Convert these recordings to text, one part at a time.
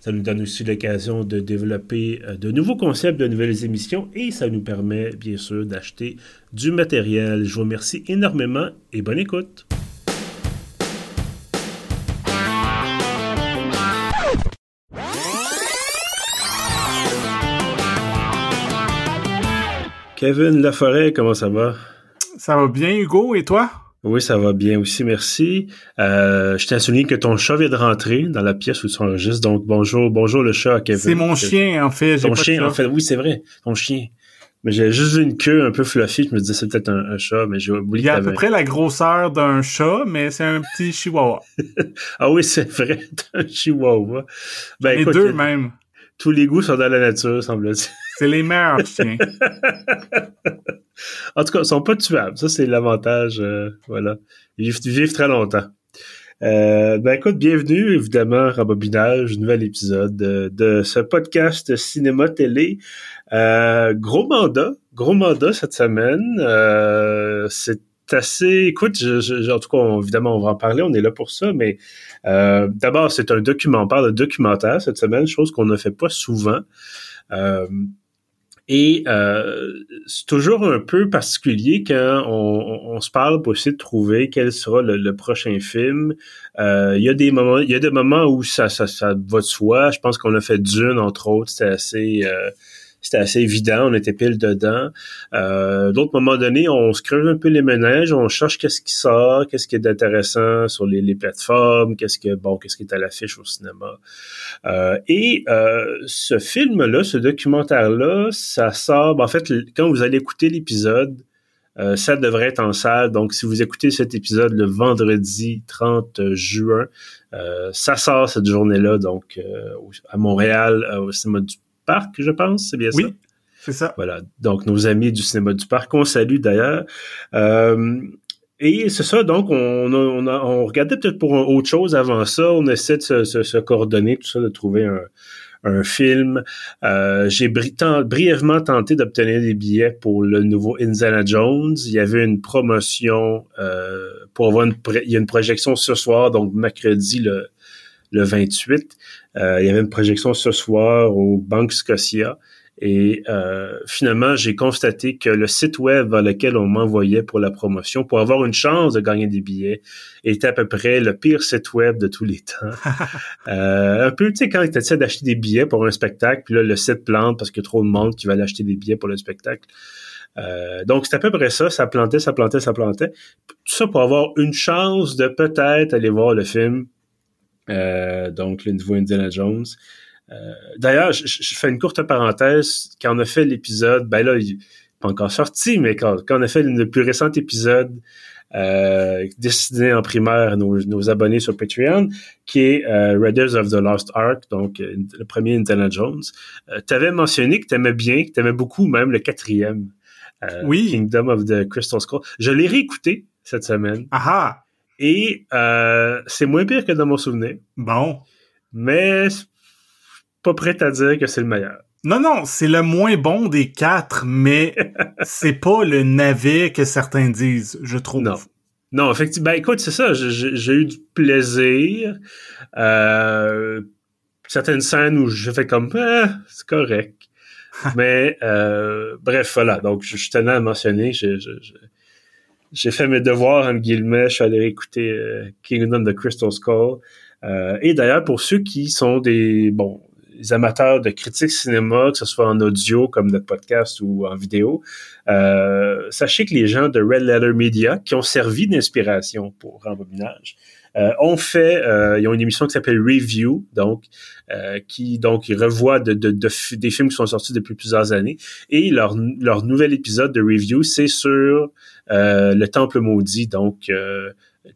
Ça nous donne aussi l'occasion de développer euh, de nouveaux concepts, de nouvelles émissions et ça nous permet bien sûr d'acheter du matériel. Je vous remercie énormément et bonne écoute. Kevin Laforêt, comment ça va? Ça va bien, Hugo, et toi? Oui, ça va bien aussi, merci. Euh, je tiens à souligner que ton chat vient de rentrer dans la pièce où tu enregistres, donc bonjour, bonjour le chat, Kevin. C'est mon chien, en fait. Ton chien, en fait, oui, c'est vrai, ton chien. Mais j'ai juste une queue un peu fluffy, je me disais c'est peut-être un, chat, mais j'ai oublié. Il y a à peu près la grosseur d'un chat, mais c'est un petit chihuahua. ah oui, c'est vrai, un chihuahua. Ben, les deux même. Tous les goûts sont dans la nature, semble-t-il. C'est les meilleurs chiens. En tout cas, ils sont pas tuables. Ça, c'est l'avantage. Euh, voilà. Ils vivent, très longtemps. Euh, ben écoute, bienvenue évidemment Rembobinage, nouvel épisode de, ce podcast cinéma-télé. Euh, gros mandat, gros mandat cette semaine. c'est assez, écoute, je, en tout cas, évidemment, on va en parler, on est là pour ça, mais d'abord, c'est un document, on parle de documentaire cette semaine, chose qu'on ne fait pas souvent. Et euh, c'est toujours un peu particulier quand on, se parle pour essayer de trouver quel sera le, prochain film. Euh, il y a des moments, il y a des moments où ça, ça, ça va de soi. Je pense qu'on a fait Dune entre autres, c'était assez euh, c'était assez évident, on était pile dedans. Euh, D'autres moments donnés, on se creuse un peu les ménages, on cherche qu'est-ce qui sort, qu'est-ce qui est intéressant sur les, les plateformes, qu'est-ce que bon, qu'est-ce qui est à l'affiche au cinéma. Euh, et euh, ce film-là, ce documentaire-là, ça sort. Ben, en fait, quand vous allez écouter l'épisode, euh, ça devrait être en salle. Donc, si vous écoutez cet épisode le vendredi 30 juin, euh, ça sort cette journée-là, donc euh, à Montréal, au cinéma du Parc, je pense, c'est bien ça? Oui, c'est ça. Voilà. Donc, nos amis du cinéma du Parc, on salue d'ailleurs. Euh, et c'est ça, donc on, on, on regardait peut-être pour autre chose avant ça. On essaie de se, coordonner, tout ça, de trouver un, film. Euh, j'ai brièvement tenté d'obtenir des billets pour le nouveau Indiana Jones. Il y avait une promotion euh, pour avoir une, il y a une projection ce soir, donc mercredi le, le 28. Euh, il y avait une projection ce soir au Banque Scotia. Et euh, finalement, j'ai constaté que le site web vers lequel on m'envoyait pour la promotion, pour avoir une chance de gagner des billets, était à peu près le pire site web de tous les temps. euh, un peu, tu sais, quand tu essaies d'acheter des billets pour un spectacle, puis là, le site plante parce qu'il y a trop de monde qui va aller acheter des billets pour le spectacle. Euh, donc, c'est à peu près ça. Ça plantait, ça plantait, ça plantait. Tout ça pour avoir une chance de peut-être aller voir le film donc le nouveau Indiana Jones. Euh, d'ailleurs, je, fais une courte parenthèse. Quand on a fait l'épisode, ben là, il n'est pas encore sorti, mais quand, on a fait le plus récent épisode euh, destiné en primaire à nos, abonnés sur Patreon, qui est Raiders of the Lost Ark, donc le premier Indiana Jones. tu avais mentionné que tu aimais bien, que tu aimais beaucoup même le quatrième. oui. Kingdom of the Crystal Skull. Je l'ai réécouté cette semaine. Aha! Et euh, c'est moins pire que dans mon souvenir. Bon. Mais pas prêt à dire que c'est le meilleur. Non, non, c'est le moins bon des quatre, mais c'est pas le navet que certains disent, je trouve. Non. Non, effectivement. Ben écoute, c'est ça. J'ai eu du plaisir. Euh, certaines scènes où je fais comme ah, c'est correct. mais euh, bref, voilà. Donc, je, je tenais à mentionner. Je, je, j'ai fait mes devoirs, en guillemets, je suis allé écouter euh, Kingdom of the Crystal Skull. Euh, et d'ailleurs, pour ceux qui sont des, bon, amateurs de critique cinéma, que ce soit en audio comme notre podcast ou en vidéo, euh, sachez que les gens de Red Letter Media, qui ont servi d'inspiration pour Rembobinage, euh, ont fait, euh, ils ont une émission qui s'appelle Review, donc euh, qui donc ils revoient de, de, des films qui sont sortis depuis plusieurs années. Et leur, leur nouvel épisode de Review, c'est sur le Temple maudit, donc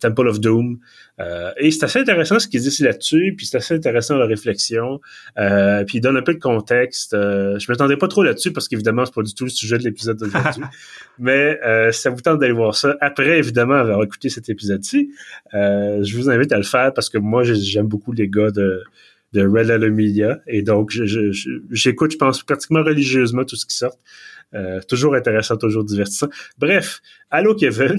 Temple of Doom. Euh, et c'est assez intéressant ce qu'il dit là-dessus, puis c'est assez intéressant la réflexion. Euh, puis il donne un peu de contexte. Euh, je m'attendais pas trop là-dessus parce qu'évidemment c'est pas du tout le sujet de l'épisode d'aujourd'hui. Mais euh, ça vous tente d'aller voir ça après évidemment avoir écouté cet épisode-ci, euh, je vous invite à le faire parce que moi j'aime beaucoup les gars de de Red Alumnia et donc j'écoute je, je pense pratiquement religieusement tout ce qui sort. Euh, toujours intéressant, toujours divertissant. Bref, allô Kevin.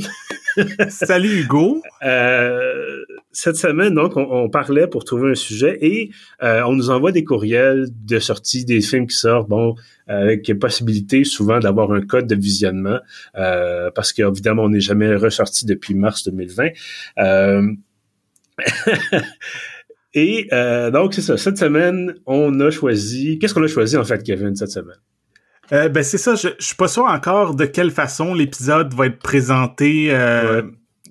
Salut Hugo. Euh, cette semaine, donc, on, parlait pour trouver un sujet et euh, on nous envoie des courriels de sortie des films qui sortent, bon, avec possibilité souvent d'avoir un code de visionnement, parce qu'évidemment, on n'est jamais ressorti depuis mars 2020. Et donc, c'est ça. Cette semaine, on a choisi... Qu'est-ce qu'on a choisi, en fait, Kevin, cette semaine? Euh, ben c'est ça, je, je suis pas sûr encore de quelle façon l'épisode va être présenté euh,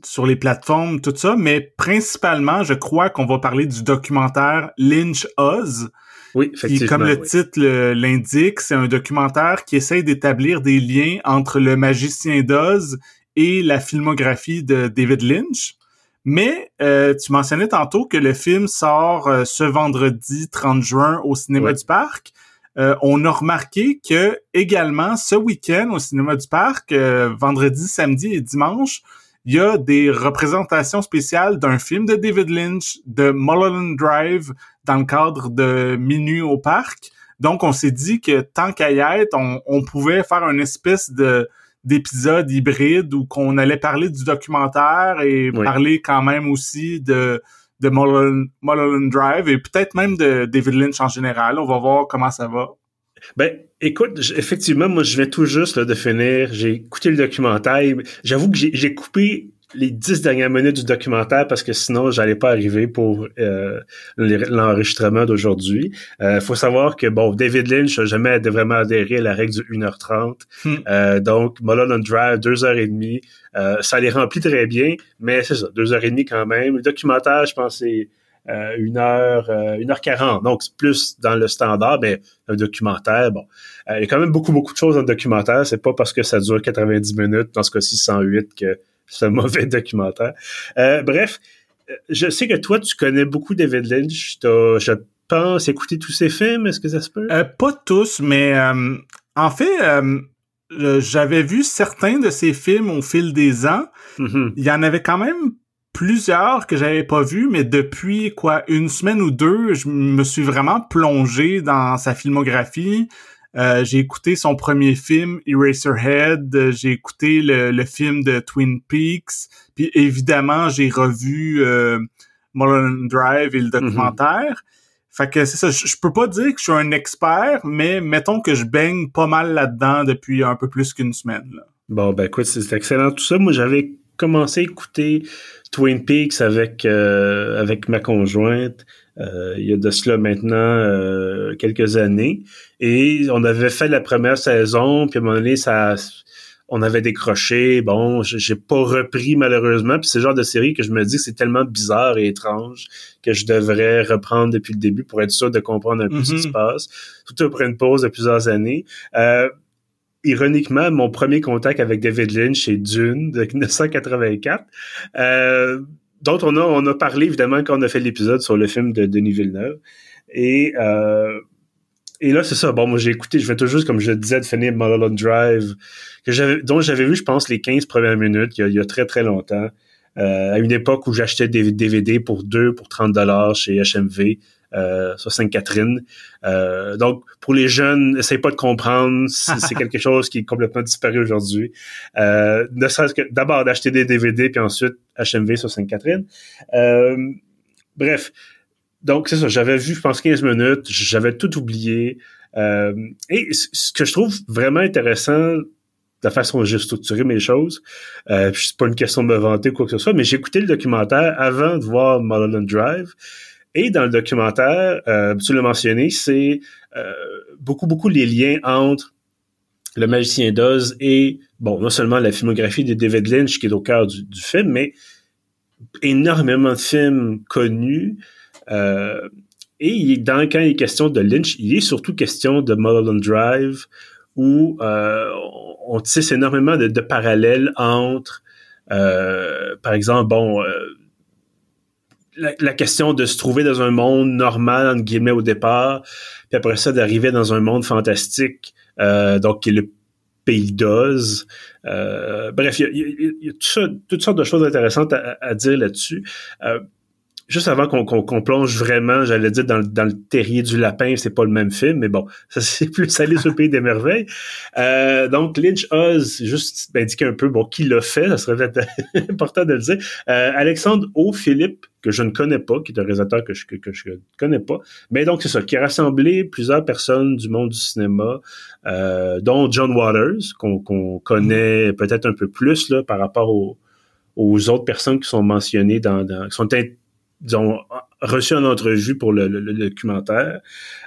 sur les plateformes, tout ça, mais principalement, je crois qu'on va parler du documentaire Lynch Oz. Oui, effectivement. comme le titre l'indique, c'est un documentaire qui essaye d'établir des liens entre le magicien d'Oz et la filmographie de David Lynch. Mais euh, tu mentionnais tantôt que le film sort ce vendredi 30 juin au cinéma du parc. Euh, on a remarqué que également ce week-end au cinéma du parc, euh, vendredi, samedi et dimanche, il y a des représentations spéciales d'un film de David Lynch, de Mulholland Drive, dans le cadre de Minuit au parc. Donc, on s'est dit que tant qu'à y être, on, pouvait faire une espèce de d'épisode hybride où qu'on allait parler du documentaire et parler quand même aussi de de Mulholland, Drive et peut-être même de David Lynch en général. On va voir comment ça va. Ben, écoute, effectivement, moi, je vais tout juste de finir. J'ai écouté le documentaire. J'avoue que j'ai coupé les dix dernières minutes du documentaire parce que sinon j'allais pas arriver pour euh, l'enregistrement d'aujourd'hui. Euh, faut savoir que bon, David Lynch n'a jamais vraiment adhéré à la règle du 1h30. Hmm. Euh, donc Mulholland Drive, deux heures et demie, euh, ça les remplit très bien, mais c'est ça, deux heures et demie quand même. Le documentaire, je pense, c'est euh, une heure, une heure quarante. Donc c'est plus dans le standard, mais un documentaire, bon, il y a quand même beaucoup beaucoup de choses dans le documentaire. C'est pas parce que ça dure 90 minutes, dans ce cas-ci 108 que c'est un mauvais documentaire. Euh, bref, euh, je sais que toi, tu connais beaucoup David Lynch. Je pense, écouter tous ses films. Est-ce que ça se peut? Euh, pas tous, mais en fait, j'avais vu certains de ses films au fil des ans. Mm-hmm. Il y en avait quand même plusieurs que j'avais pas vus, mais depuis quoi une semaine ou deux, je me suis vraiment plongé dans sa filmographie. Euh, j'ai écouté son premier film, Eraserhead. J'ai écouté le, film de Twin Peaks. Puis évidemment, j'ai revu euh, Mulholland Drive et le mhm. documentaire. Fait que c'est ça. Je, peux pas dire que je suis un expert, mais mettons que je baigne pas mal là-dedans depuis un peu plus qu'une semaine. Bon, ben écoute, c'est excellent tout ça. Moi, j'avais commencé à écouter Twin Peaks avec euh, avec ma conjointe. Euh, il y a de cela maintenant euh, quelques années. Et on avait fait la première saison, puis à un moment donné, ça, on avait décroché. Bon, j'ai pas repris malheureusement. Puis c'est le genre de série que je me dis que c'est tellement bizarre et étrange que je devrais reprendre depuis le début pour être sûr de comprendre un peu ce qui se mm-hmm. passe. Surtout après une pause de plusieurs années. Euh, ironiquement, mon premier contact avec David Lynch, c'est Dune de 1984. Euh, dont on a, on a parlé évidemment quand on a fait l'épisode sur le film de Denis Villeneuve. Et, euh, et là, c'est ça. Bon, moi, j'ai écouté, je vais toujours, comme je disais, de finir Mulholland Drive, que dont j'avais vu, je pense, les 15 premières minutes, il y a, très, très longtemps. Euh, à une époque où j'achetais des DVD pour 2, pour 30 dollars chez HMV sur Sainte-Catherine. Euh, donc, pour les jeunes, essayez pas de comprendre, c'est quelque chose qui est complètement disparu aujourd'hui. Euh, ne serait-ce que d'abord d'acheter des DVD, puis ensuite HMV sur Sainte-Catherine. Euh, bref, donc c'est ça, j'avais vu, je pense, 15 minutes, j'avais tout oublié. Euh, et ce que je trouve vraiment intéressant de la façon dont j'ai structuré mes choses. Euh, c'est pas une question de me vanter ou quoi que ce soit, mais j'ai écouté le documentaire avant de voir Mulholland Drive. Et dans le documentaire, euh, tu l'as mentionné, c'est euh, beaucoup, beaucoup les liens entre le magicien d'Oz et, bon, non seulement la filmographie de David Lynch qui est au cœur du, film, mais énormément de films connus. Euh, et dans, quand il est question de Lynch, il est surtout question de Mulholland Drive, où euh, on tisse énormément de, de parallèles entre par exemple, bon, la, question de se trouver dans un monde normal, entre guillemets, au départ, puis après ça, d'arriver dans un monde fantastique, donc qui est le pays d'Oz. bref, il y a, toutes sortes de choses intéressantes à, dire là-dessus juste avant qu'on plonge vraiment, j'allais dire, dans, le terrier du lapin, c'est pas le même film, mais bon, ça c'est plus salé sur le pays des merveilles. Euh, donc, Lynch Oz, juste indiquer un peu, bon, qui l'a fait, ça serait important de le dire. Euh, Alexandre O. Philippe, que je ne connais pas, qui est un réalisateur que je que, je connais pas, mais donc c'est ça, qui a rassemblé plusieurs personnes du monde du cinéma, euh, dont John Waters, qu'on connaît peut-être un peu plus là par rapport aux, aux autres personnes qui sont mentionnées dans, dans qui sont disons, reçu en entrevue pour le, documentaire.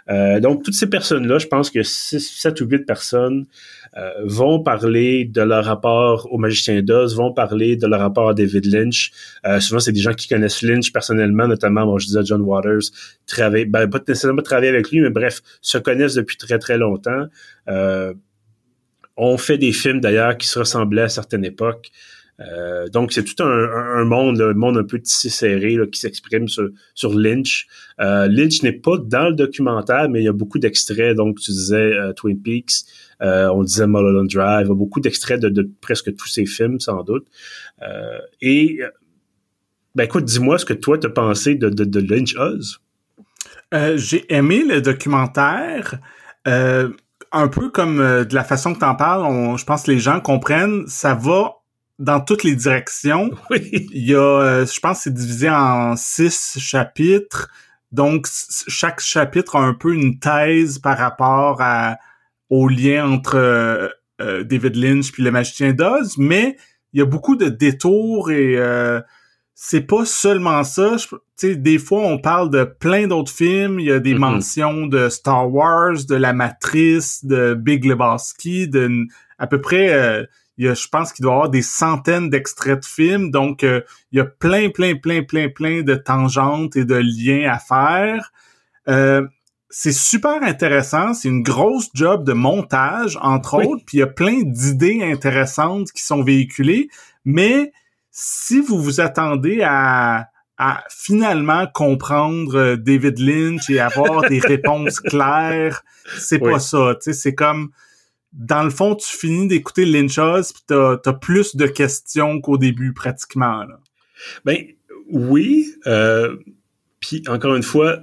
Euh, donc, toutes ces personnes-là, je pense que 7 ou 8 personnes euh, vont parler de leur rapport au magicien d'Oz, vont parler de leur rapport à David Lynch. Euh, souvent, c'est des gens qui connaissent Lynch personnellement, notamment, bon, je disais John Waters, travaille, ben, pas nécessairement travailler avec lui, mais bref, se connaissent depuis très, très longtemps. on fait des films, d'ailleurs, qui se ressemblaient à certaines époques. Euh, donc, c'est tout un, monde, un monde un peu tissé serré qui s'exprime sur, sur, Lynch. Euh, Lynch n'est pas dans le documentaire, mais il y a beaucoup d'extraits. Donc, tu disais euh, Twin Peaks, on disait Mulholland Drive, beaucoup d'extraits de, presque tous ses films, sans doute. et, ben écoute, dis-moi ce que toi, t'as pensé de, de, Lynch Oz. J'ai aimé le documentaire. un peu comme de la façon que tu en parles, je pense que les gens comprennent, ça va dans toutes les directions. Oui. Il y a, euh, je pense, c'est divisé en six chapitres. Donc, chaque chapitre a un peu une thèse par rapport à, au lien entre euh, euh, David Lynch puis le magicien d'Oz, mais il y a beaucoup de détours et c'est pas seulement ça. Tu sais, des fois, on parle de plein d'autres films. Il y a des mm-hmm. mentions de Star Wars, de La Matrice, de Big Lebowski, de à peu près il y a, je pense qu'il doit y avoir des centaines d'extraits de films, donc euh, il y a plein, plein, plein, plein, plein de tangentes et de liens à faire. Euh, c'est super intéressant, c'est une grosse job de montage, entre autres, puis il y a plein d'idées intéressantes qui sont véhiculées, mais si vous vous attendez à, à finalement comprendre euh, David Lynch et avoir des réponses claires, c'est pas ça, tu sais, c'est comme dans le fond, tu finis d'écouter Lynchos puis t'as as plus de questions qu'au début, pratiquement. Ben oui. Euh, puis encore une fois,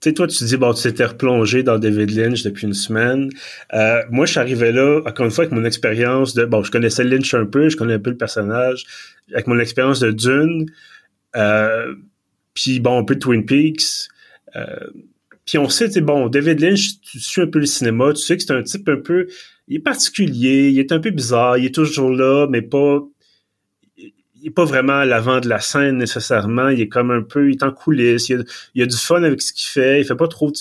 tu sais, toi, tu dis, bon, tu t'étais replongé dans David Lynch depuis une semaine. Euh, moi, je suis arrivé là, encore une fois, avec mon expérience de, bon, je connaissais Lynch un peu, je connais un peu le personnage, avec mon expérience de Dune, euh, puis bon, un peu de Twin Peaks. Puis on sait, tu bon, David Lynch, tu suis un peu le cinéma, tu sais que c'est un type un peu il est particulier, il est un peu bizarre, il est toujours là, mais pas il est pas vraiment à l'avant de la scène nécessairement. Il est comme un peu, il est en coulisses. Il a, a du fun avec ce qu'il fait. Il fait pas trop,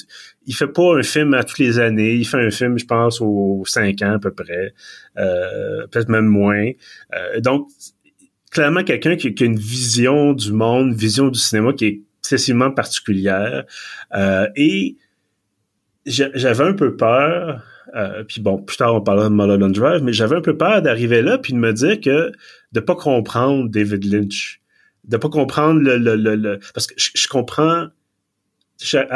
il fait pas un film à toutes les années. Il fait un film, je pense, aux cinq ans à peu près, euh, peut-être même moins. Euh, donc, clairement, quelqu'un qui, a une vision du monde, une vision du cinéma qui est excessivement particulière. Euh, et j'avais un peu peur euh, puis bon, plus tard, on parlera de Mulholland Drive, mais j'avais un peu peur d'arriver là puis de me dire que de pas comprendre David Lynch, de pas comprendre le, le, le, parce que je, comprends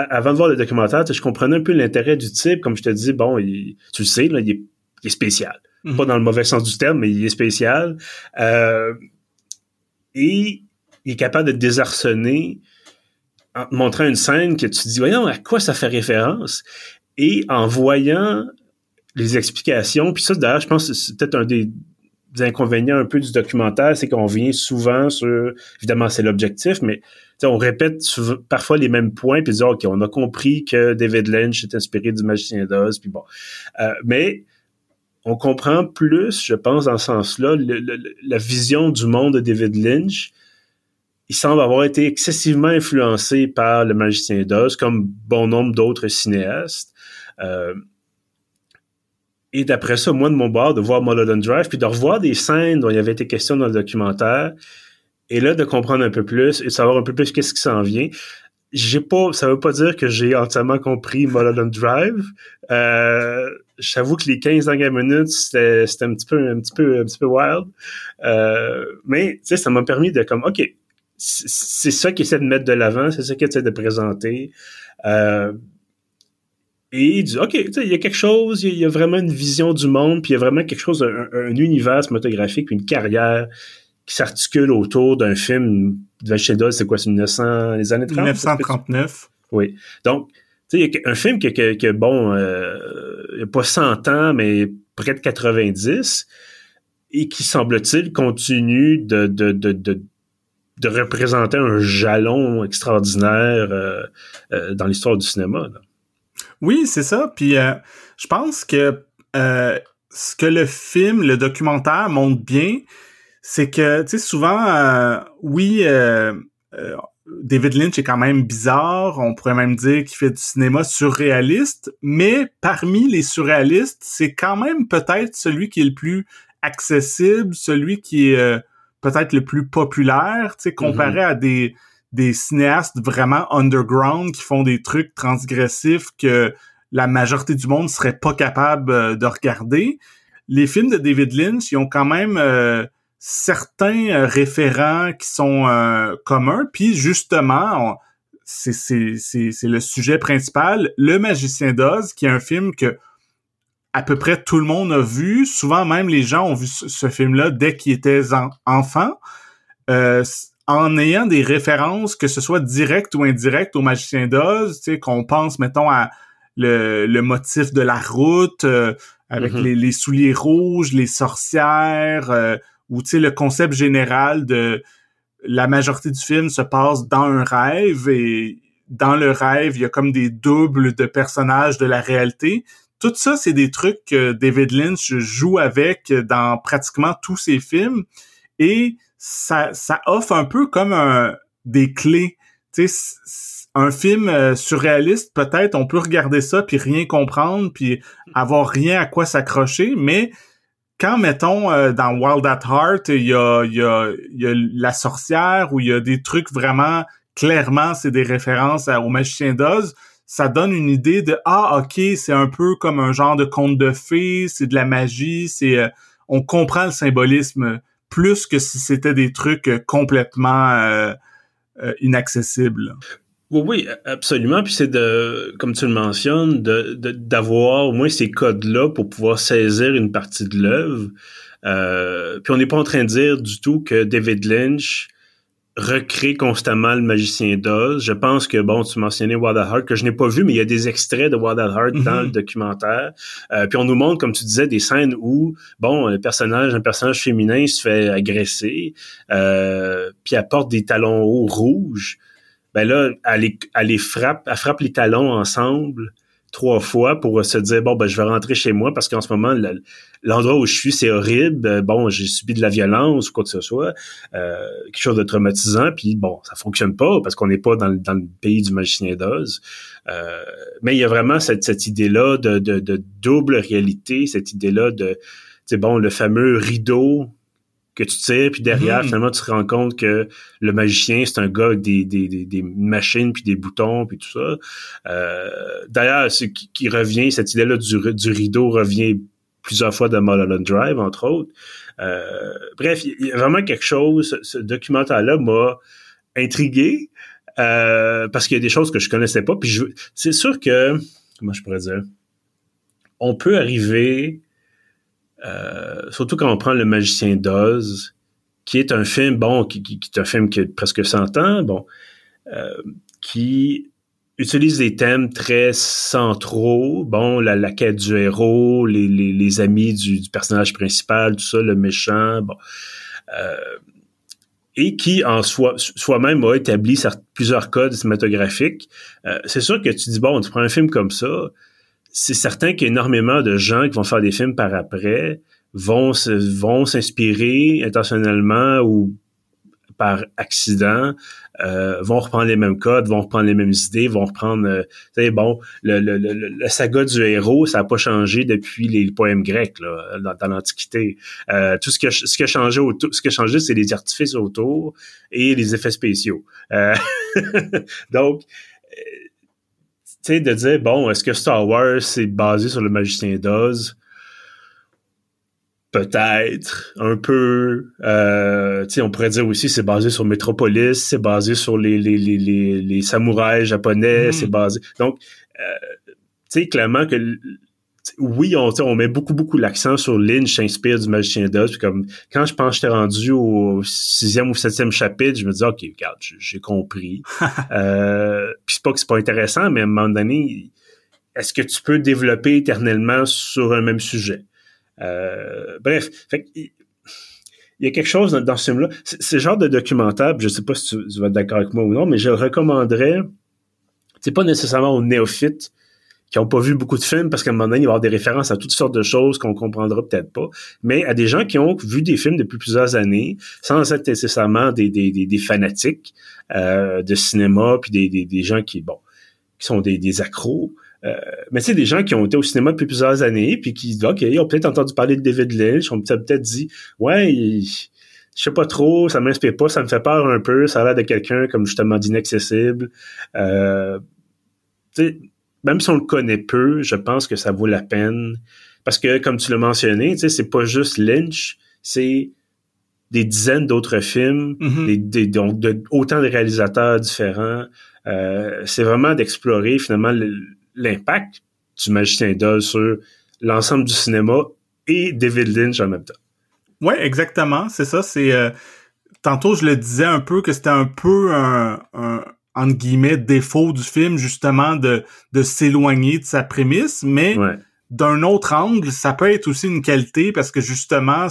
avant de voir le documentaire, je comprenais un peu l'intérêt du type, comme je te dis, bon, il, tu le sais, là, il, est, il est spécial. Mhm. Pas dans le mauvais sens du terme, mais il est spécial. Euh, et il est capable de désarçonner en montrant une scène que tu te dis, voyons, à quoi ça fait référence? Et en voyant les explications. Puis ça, d'ailleurs, je pense que c'est peut-être un des, inconvénients un peu du documentaire, c'est qu'on vient souvent sur, évidemment, c'est l'objectif, mais on répète parfois les mêmes points, puis dire, OK, on a compris que David Lynch est inspiré du magicien d'Oz, puis bon. Euh, mais on comprend plus, je pense, dans ce sens-là, la vision du monde de David Lynch. Il semble avoir été excessivement influencé par le magicien d'Oz, comme bon nombre d'autres cinéastes. Euh, et d'après ça, moi, de mon bord, de voir Mulholland Drive, puis de revoir des scènes dont il y avait été question dans le documentaire, et là, de comprendre un peu plus et de savoir un peu plus qu'est-ce qui s'en vient. j'ai pas, ça veut pas dire que j'ai entièrement compris Mulholland Drive. Euh, j'avoue que les 15 dernières minutes, c'était, c'était un petit peu, un petit peu, un petit peu wild. Euh, mais, tu sais, ça m'a permis de comme, OK, c'est ça qu'il essaie de mettre de l'avant, c'est ça qu'il essaie de présenter. Euh, et il dit, OK, il y a quelque chose, il y, a vraiment une vision du monde, puis il y a vraiment quelque chose, un, un univers cinématographique, une carrière qui s'articule autour d'un film de Sheldon, c'est quoi, c'est 1900, les années 30? 1939. Oui. Donc, tu sais, il y a un film qui, qui, bon, euh, il n'y a pas 100 ans, mais près de 90, et qui, semble-t-il, continue de, de, de, de, de représenter un jalon extraordinaire euh, euh, dans l'histoire du cinéma. Oui, c'est ça. Puis euh, je pense que euh, ce que le film, le documentaire montre bien, c'est que, tu sais, souvent, euh, oui, David Lynch est quand même bizarre. On pourrait même dire qu'il fait du cinéma surréaliste, mais parmi les surréalistes, c'est quand même peut-être celui qui est le plus accessible, celui qui est peut-être le plus populaire, tu sais, comparé mm-hmm. à des des cinéastes vraiment underground qui font des trucs transgressifs que la majorité du monde serait pas capable euh, de regarder. Les films de David Lynch, ils ont quand même euh, certains euh, référents qui sont communs. Puis justement, c'est le sujet principal, Le Magicien d'Oz, qui est un film que à peu près tout le monde a vu. Souvent même les gens ont vu ce, film-là dès qu'ils étaient enfants en ayant des références, que ce soit direct ou indirect au Magicien d'Oz, tu sais, qu'on pense, mettons, à le, motif de la route, euh, avec mm-hmm. les, souliers rouges, les sorcières, euh, ou tu sais, le concept général de la majorité du film se passe dans un rêve et dans le rêve, il y a comme des doubles de personnages de la réalité. Tout ça, c'est des trucs que David Lynch joue avec dans pratiquement tous ses films. Et ça, ça offre un peu comme un, des clés. Tu sais, un film euh, surréaliste, peut-être, on peut regarder ça puis rien comprendre puis avoir rien à quoi s'accrocher, mais quand, mettons, euh, dans Wild at Heart, il y a, y, a, y a la sorcière ou il y a des trucs vraiment, clairement, c'est des références au magicien d'Oz, ça donne une idée de, ah, ok, c'est un peu comme un genre de conte de fées, c'est de la magie, c'est, euh, on comprend le symbolisme plus que si c'était des trucs euh, complètement euh, euh, inaccessibles. Oui, oui, absolument. Puis c'est de, comme tu le mentionnes, de, d'avoir au moins ces codes-là pour pouvoir saisir une partie de l'œuvre. puis on n'est pas en train de dire du tout que David Lynch recrée constamment le magicien d'Oz. Je pense que, bon, tu mentionnais Wild at Heart, que je n'ai pas vu, mais il y a des extraits de Wild at Heart dans le mhm. documentaire. Euh, puis on nous montre, comme tu disais, des scènes où, bon, un personnage, un personnage féminin se fait agresser, euh, puis elle porte des talons hauts rouges. Ben là, elle les, elle les frappe, elle frappe les talons ensemble trois fois pour se dire bon ben je vais rentrer chez moi parce qu'en ce moment l'endroit où je suis c'est horrible. Euh, bon j'ai subi de la violence ou quoi que ce soit euh, quelque chose de traumatisant. Puis bon ça fonctionne pas parce qu'on n'est pas dans, dans, le pays du magicien d'Oz. Euh, mais il y a vraiment cette, cette idée là de, de, de double réalité cette idée là de c'est bon le fameux rideau que tu tires, puis derrière, mhm. finalement, tu te rends compte que le magicien, c'est un gars avec des, des, des, machines, puis des boutons, puis tout ça. Euh, D'ailleurs, ce qui, revient, cette idée-là du, du rideau revient plusieurs fois dans Mulholland Drive, entre autres. Euh, bref, il y a vraiment quelque chose, ce documentaire-là m'a intrigué, euh, parce qu'il y a des choses que je connaissais pas, puis c'est sûr que, comment je pourrais dire, on peut arriver euh, surtout quand on prend Le Magicien d'Oz, qui est un film, bon, qui, est un film qui a presque 100 ans, bon, euh, qui utilise des thèmes très centraux, bon, la, quête du héros, les, amis du, personnage principal, tout ça, le méchant, bon. Euh, et qui en soi, soi-même a établi plusieurs codes cinématographiques. c'est sûr que tu dis, bon, tu prends un film comme ça, c'est certain qu'il y a énormément de gens qui vont faire des films par après, vont s'inspirer intentionnellement ou par accident euh, vont reprendre les mêmes codes, vont reprendre les mêmes idées, vont reprendre, euh, tu sais, bon, le, le, le, saga du héros, ça n'a pas changé depuis les poèmes grecs là, dans, l'Antiquité. Euh, tout ce qui a, ce qui a changé autour, ce qui a changé, c'est les artifices autour et les effets spéciaux. Donc, sais, de dire bon, est-ce que Star Wars c'est basé sur le Magicien d'Oz? peut-être un peu euh, on pourrait dire aussi c'est basé sur Metropolis c'est basé sur les les, les, les, samouraïs japonais hmm. c'est basé donc euh, tu sais clairement que oui on on met beaucoup beaucoup l'accent sur Lynch s'inspire du magicien d'Oz comme quand je pense que j'étais rendu au sixième ou septième chapitre je me dis ok regarde j'ai compris euh, puis c'est pas que c'est pas intéressant mais à un moment donné est-ce que tu peux développer éternellement sur un même sujet? Euh, bref, il y a quelque chose dans, ce film-là. C'est le genre de documentaire, je sais pas si tu, vas être d'accord avec moi ou non, mais je le recommanderais, c'est pas nécessairement aux néophytes qui ont pas vu beaucoup de films parce qu'à un moment donné, il va y avoir des références à toutes sortes de choses qu'on comprendra peut-être pas, mais à des gens qui ont vu des films depuis plusieurs années, sans être nécessairement des, des, des, fanatiques euh, de cinéma, puis des, des, gens qui, bon, qui sont des, des accros, euh, mais c'est des gens qui ont été au cinéma depuis plusieurs années, puis qui OK, ils ont peut-être entendu parler de David Lynch, ont peut-être dit Ouais, je sais pas trop, ça m'inspire pas, ça me fait peur un peu, ça a l'air de quelqu'un comme justement d'inaccessible. Euh, même si on le connaît peu, je pense que ça vaut la peine. Parce que, comme tu l'as mentionné, c'est pas juste Lynch, c'est des dizaines d'autres films, mm-hmm. donc de, autant de réalisateurs différents. Euh, c'est vraiment d'explorer finalement le, l'impact du Magicien d'Oz sur l'ensemble du cinéma et David Lynch en même temps. Ouais, exactement. C'est ça. C'est euh, tantôt je le disais un peu que c'était un peu un, un entre guillemets défaut du film justement de de s'éloigner de sa prémisse, mais d'un autre angle, ça peut être aussi une qualité parce que justement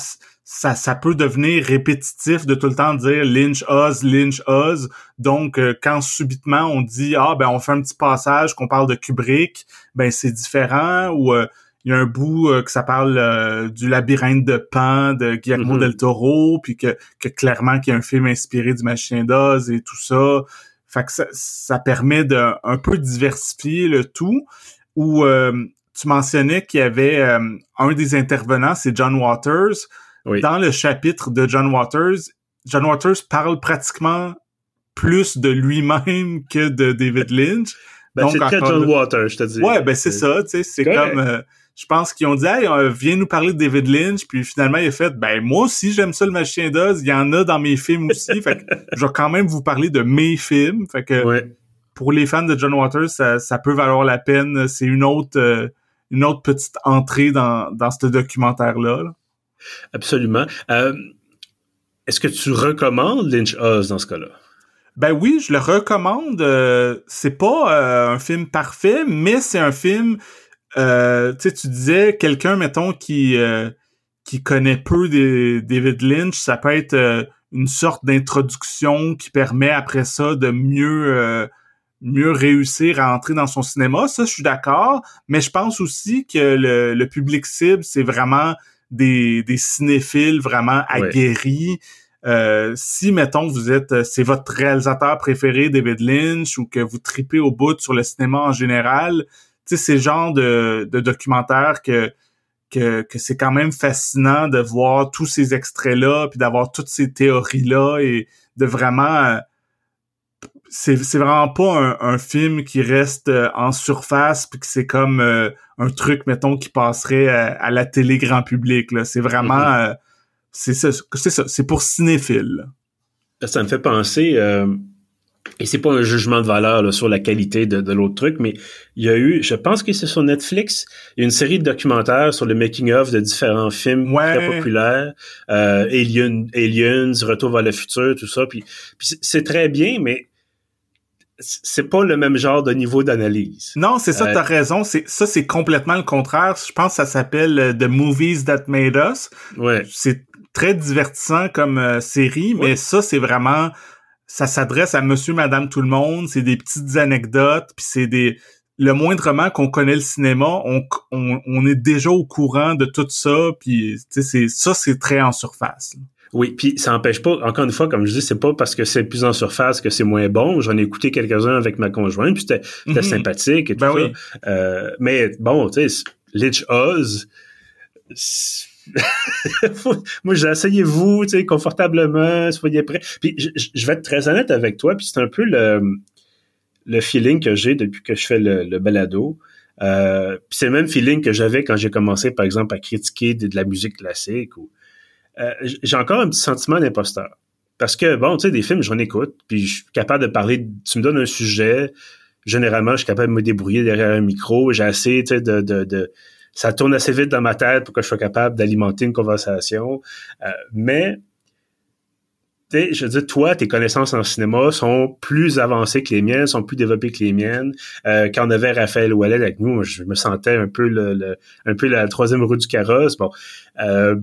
ça, ça peut devenir répétitif de tout le temps dire Lynch Oz, Lynch Oz. Donc, euh, quand subitement on dit ah ben on fait un petit passage qu'on parle de Kubrick, ben c'est différent. Ou euh, il y a un bout euh, que ça parle du labyrinthe de Pan de Guillermo mm-hmm. del Toro, puis que, que clairement qu'il y a un film inspiré du Machin d'Oz et tout ça. Fait que ça, ça permet de un peu diversifier le tout. Ou tu mentionnais qu'il y avait un des intervenants, c'est John Waters dans le chapitre de John Waters, John Waters parle pratiquement plus de lui-même que de David Lynch. Ben, c'est très John Waters, je te dis. Ouais, ben c'est ça, tu sais, c'est comme... Euh, je pense qu'ils ont dit hey, euh, viens nous parler de David Lynch puis finalement il a fait ben moi aussi j'aime ça le machin d'Oz il y en a dans mes films aussi fait que je vais quand même vous parler de mes films fait que pour les fans de John Waters ça, ça peut valoir la peine c'est une autre euh, une autre petite entrée dans dans ce documentaire là. là. Absolument. Euh, est-ce que tu recommandes Lynch Oz dans ce cas-là? Ben oui, je le recommande. Euh, c'est pas euh, un film parfait, mais c'est un film. tu sais, tu disais quelqu'un, mettons, qui qui connaît peu David Lynch, ça peut être une sorte d'introduction qui permet après ça de mieux mieux réussir à entrer dans son cinéma. Ça, je suis d'accord, mais je pense aussi que le public cible, c'est vraiment des, des cinéphiles vraiment aguerris. Euh, si, mettons, vous êtes, euh, c'est votre réalisateur préféré, David Lynch, ou que vous tripez au bout sur le cinéma en général, tu sais, c'est le genre de, de documentaire que, que, que c'est quand même fascinant de voir tous ces extraits-là, puis d'avoir toutes ces théories-là, et de vraiment euh, c'est c'est vraiment pas un, film qui reste euh, en surface puis que c'est comme euh, un truc mettons qui passerait à, la télé grand public là. C'est vraiment mm-hmm. euh, c'est ça c'est ça. C'est pour cinéphile ça me fait penser et c'est pas un jugement de valeur sur la qualité de, l'autre truc mais il y a eu je pense que c'est sur Netflix il y a une série de documentaires sur le making of de différents films très populaires Alien Aliens Retour vers le futur tout ça puis c'est très bien mais c'est pas le même genre de niveau d'analyse. Non, c'est ça, euh, t'as raison. C'est ça, c'est complètement le contraire. Je pense que ça s'appelle euh, The Movies That Made Us. Ouais. C'est très divertissant comme euh, série, mais ça, c'est vraiment, ça s'adresse à Monsieur, Madame, tout le monde. C'est des petites anecdotes, puis c'est des, le moindrement qu'on connaît le cinéma, on, on, on, est déjà au courant de tout ça, puis c'est ça, c'est très en surface. Oui, puis ça n'empêche pas, encore une fois, comme je dis, c'est pas parce que c'est plus en surface que c'est moins bon. J'en ai écouté quelques-uns avec ma conjointe, puis c'était Mhm. sympathique et tout Ben ça. oui. Euh, mais bon, tu sais, Lich Oz, moi, j'ai essayé vous, tu sais, confortablement, soyez prêts. Puis je, vais être très honnête avec toi, puis c'est un peu le, le feeling que j'ai depuis que je fais le, le balado. Euh, puis c'est le même feeling que j'avais quand j'ai commencé, par exemple, à critiquer de, de la musique classique. Ou, euh, j'ai encore un petit sentiment d'imposteur. Parce que, bon, tu sais, des films, j'en écoute, puis je suis capable de parler, tu me donnes un sujet, généralement, je suis capable de me débrouiller derrière un micro, j'ai assez, tu sais, de, de, de- ça tourne assez vite dans ma tête pour que je sois capable d'alimenter une conversation. Euh, mais, tu sais, je veux dire, toi, tes connaissances en cinéma sont plus avancées que les miennes, sont plus développées que les miennes. Euh, quand on avait Raphaël Ouellet avec nous, je me sentais un peu le, le- un peu la troisième roue du carrosse. Bon, euh,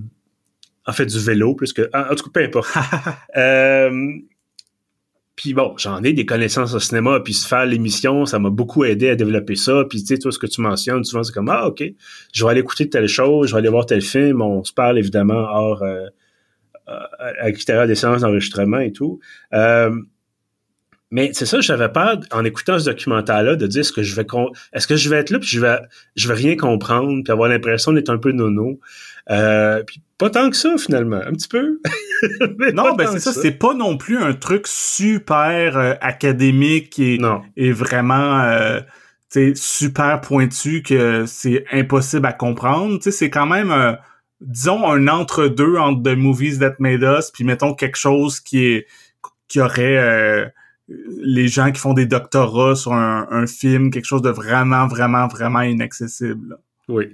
en fait, du vélo plus que, en, en tout cas, peu importe. Euh, puis bon, j'en ai des connaissances en cinéma, puis se faire l'émission, ça m'a beaucoup aidé à développer ça. Puis tu sais, toi, ce que tu mentionnes, souvent, c'est comme ah ok, je vais aller écouter telle chose, je vais aller voir tel film. On se parle évidemment hors euh, à à l'extérieur des séances d'enregistrement et tout. Euh, mais c'est ça, j'avais peur en écoutant ce documentaire-là de dire est-ce que je vais est-ce que je vais être là puis je vais je vais rien comprendre puis avoir l'impression d'être un peu nono. Euh, puis pas tant que ça finalement, un petit peu. Non, ben c'est ça, c'est pas non plus un truc super euh, académique et, Non. et vraiment euh, tu sais, super pointu que c'est impossible à comprendre. Tu sais, c'est quand même euh, disons un entre-deux entre The Movies That Made Us puis mettons quelque chose qui est qui aurait euh, les gens qui font des doctorats sur un, un film, quelque chose de vraiment, vraiment, vraiment inaccessible. Oui.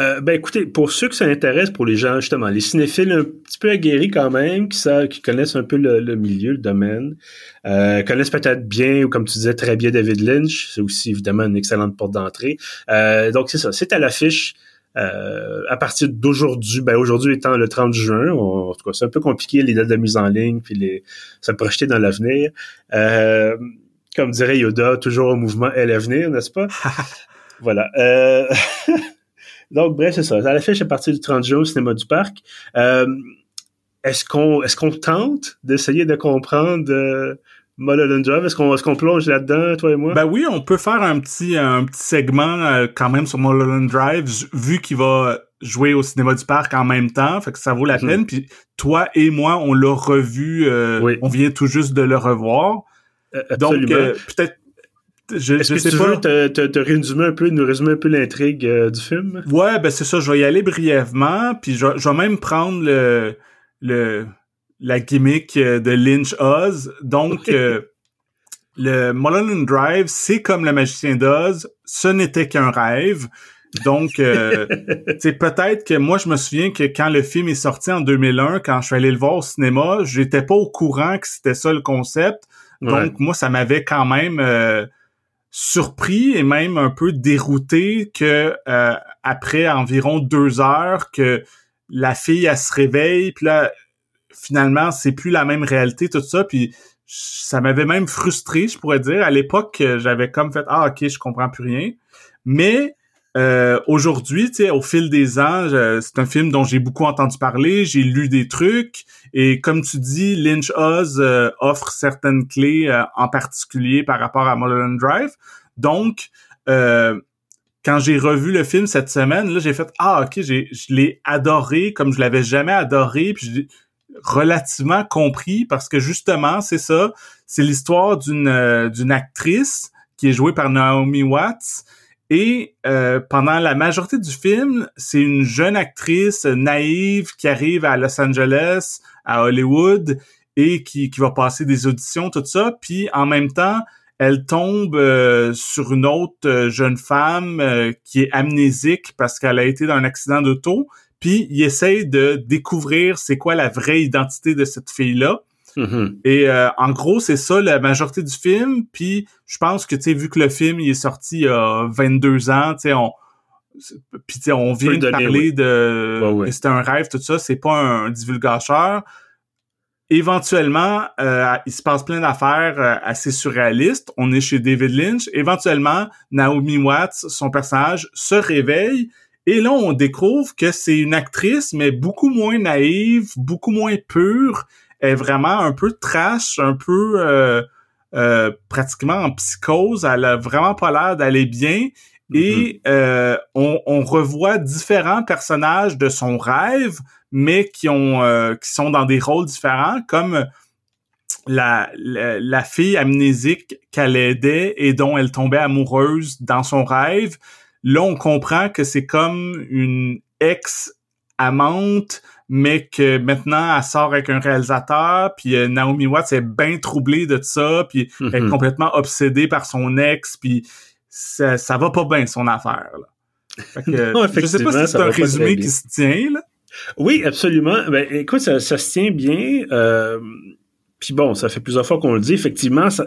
Euh, ben écoutez, pour ceux que ça intéresse, pour les gens justement, les cinéphiles un petit peu aguerris quand même, qui, savent, qui connaissent un peu le, le milieu, le domaine, euh, connaissent peut-être bien ou comme tu disais très bien David Lynch, c'est aussi évidemment une excellente porte d'entrée. Euh, donc c'est ça, c'est à l'affiche. Euh, à partir d'aujourd'hui, ben aujourd'hui étant le 30 juin, on- en tout cas c'est un peu compliqué les dates de mise en ligne puis les se projeter dans l'avenir. Euh, comme dirait Yoda, toujours au mouvement est l'avenir, n'est-ce pas? Voilà. Euh, Donc, bref, c'est ça. À l'affiche à partir du 30 juin au cinéma du parc. Euh, est-ce qu'on est-ce qu'on tente d'essayer de comprendre euh, Mulholland Drive? Est-ce qu'on est-ce qu'on plonge là-dedans, toi et moi? Ben oui, on peut faire un petit un petit segment euh, quand même sur Mulholland Drive vu qu'il va jouer au cinéma du parc en même temps, fait que ça vaut la Mhm. peine. Puis toi et moi, on l'a revu, euh, Oui. on vient tout juste de le revoir. Euh, Donc peut-être, Est-ce que sais tu pas. veux te, te, te résumer un peu, nous résumer un peu l'intrigue euh, du film? Ouais, ben c'est ça, je vais y aller brièvement, puis je, je vais même prendre le, le la gimmick euh, de Lynch Oz. Donc, euh, le Mulholland Drive, c'est comme le magicien d'Oz, ce n'était qu'un rêve. Donc, euh, c'est peut-être que moi, je me souviens que quand le film est sorti en 2001, quand je suis allé le voir au cinéma, j'étais pas au courant que c'était ça le concept. Donc, Ouais. moi, ça m'avait quand même euh, surpris et même un peu dérouté que euh, après environ deux heures que la fille, elle se réveille, puis là, finalement, c'est plus la même réalité, tout ça, puis ça m'avait même frustré, je pourrais dire. À l'époque, euh, j'avais comme fait « Ah, OK, je comprends plus rien ». Mais euh, aujourd'hui, au fil des ans, c'est un film dont j'ai beaucoup entendu parler, j'ai lu des trucs, et comme tu dis, Lynch Oz euh, offre certaines clés, euh, en particulier par rapport à Mulholland Drive. Donc, quand j'ai revu le film cette semaine, là, j'ai fait ah ok, j'ai, je l'ai adoré comme je l'avais jamais adoré, puis relativement compris parce que justement, c'est ça, c'est l'histoire d'une euh, d'une actrice qui est jouée par Naomi Watts. Et euh, pendant la majorité du film, c'est une jeune actrice naïve qui arrive à Los Angeles, à Hollywood, et qui, qui va passer des auditions, tout ça. Puis en même temps, elle tombe euh, sur une autre jeune femme qui est amnésique parce qu'elle a été dans un accident d'auto. Puis il essaye de découvrir c'est quoi la vraie identité de cette fille-là. Mhm. Et euh, en gros, c'est ça la majorité du film. Puis je pense que tu sais, vu que le film il est sorti il y a 22 ans, tu sais, on puis tu sais, on vient de parler oui. de Ouais, c'était un rêve, tout ça. C'est pas un, divulgateur. Éventuellement, euh, il se passe plein d'affaires euh, assez surréalistes. On est chez David Lynch. Éventuellement, Naomi Watts, son personnage, se réveille Et là, on découvre que c'est une actrice, mais beaucoup moins naïve, beaucoup moins pure. Elle est vraiment un peu trash, un peu euh, euh, pratiquement en psychose. Elle a vraiment pas l'air d'aller bien. Et mm-hmm. euh, on, on, revoit différents personnages de son rêve, mais qui ont euh, qui sont dans des rôles différents, comme la, la, fille amnésique qu'elle aidait et dont elle tombait amoureuse dans son rêve. Là, on comprend que c'est comme une ex-amante, mais que maintenant, elle sort avec un réalisateur, puis euh, Naomi Watts est bien troublée de ça, puis elle est mm-hmm. complètement obsédée par son ex, puis ça, ça va pas bien, son affaire. Là. je sais pas si c'est un résumé qui se tient, là. Oui, absolument. Ben, écoute, ça, ça se tient bien. Euh, puis bon, ça fait plusieurs fois qu'on le dit. Effectivement, ça,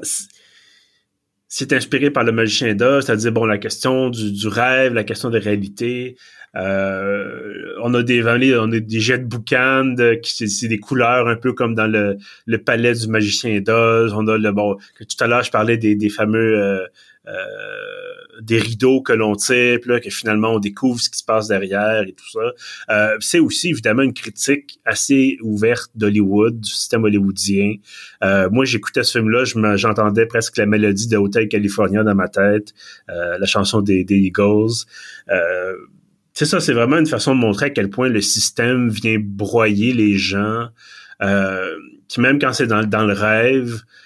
c'est inspiré par le magicien d'Oz, c'est-à-dire bon la question du, du, rêve, la question de réalité. Euh, on a des on a des jets de boucan qui c'est des couleurs un peu comme dans le, le palais du magicien d'Oz. On a le bon que tout à l'heure je parlais des, des fameux euh, des rideaux que l'on tire, que finalement on découvre ce qui se passe derrière et tout ça. Euh, c'est aussi évidemment une critique assez ouverte d'Hollywood, du système hollywoodien. Euh, moi, j'écoutais ce film-là, j'entendais presque la mélodie de Hotel California dans ma tête, euh, la chanson des, des Eagles. c'est ça, c'est vraiment une façon de montrer à quel point le système vient broyer les gens. qui même quand c'est dans, le rêve, euh,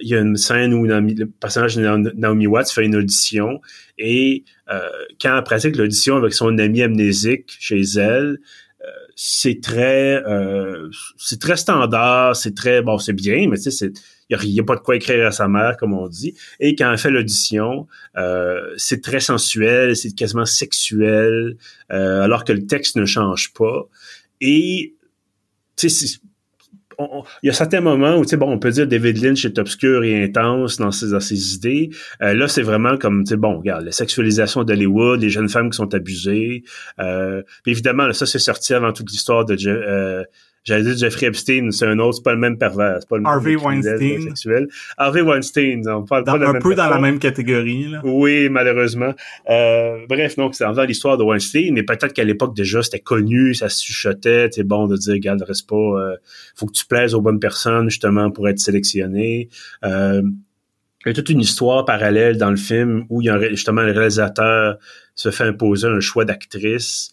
il y a une scène où le personnage de Naomi Watts fait une audition et euh, quand elle pratique l'audition avec son ami amnésique chez elle, euh, c'est très c'est très standard, c'est très bon, c'est bien, mais tu sais, il n'y a, pas de quoi écrire à sa mère, comme on dit. Et quand elle fait l'audition, c'est très sensuel, c'est quasiment sexuel, alors que le texte ne change pas. Et tu sais, il y a certains moments où, tu sais, bon, on peut dire David Lynch est obscur et intense dans ses, dans ses idées. Euh, là, c'est vraiment comme, tu sais, bon, regarde, la sexualisation d'Hollywood, les jeunes femmes qui sont abusées. Euh, évidemment, là, ça, c'est sorti avant toute l'histoire de euh, J'allais dire Jeffrey Epstein, c'est un autre, c'est pas le même pervers, c'est pas le même Harvey Weinstein. Sexuel. Harvey Weinstein, on parle pas de Un même peu dans la même catégorie, là. Oui, malheureusement. Euh, bref, donc c'est envers l'histoire de Weinstein, mais peut-être qu'à l'époque déjà c'était connu, ça se chuchotait, c'est bon de dire, regarde, reste pas, euh, faut que tu plaises aux bonnes personnes justement pour être sélectionné. Euh, il y a toute une histoire parallèle dans le film où il y a justement le réalisateur se fait imposer un choix d'actrice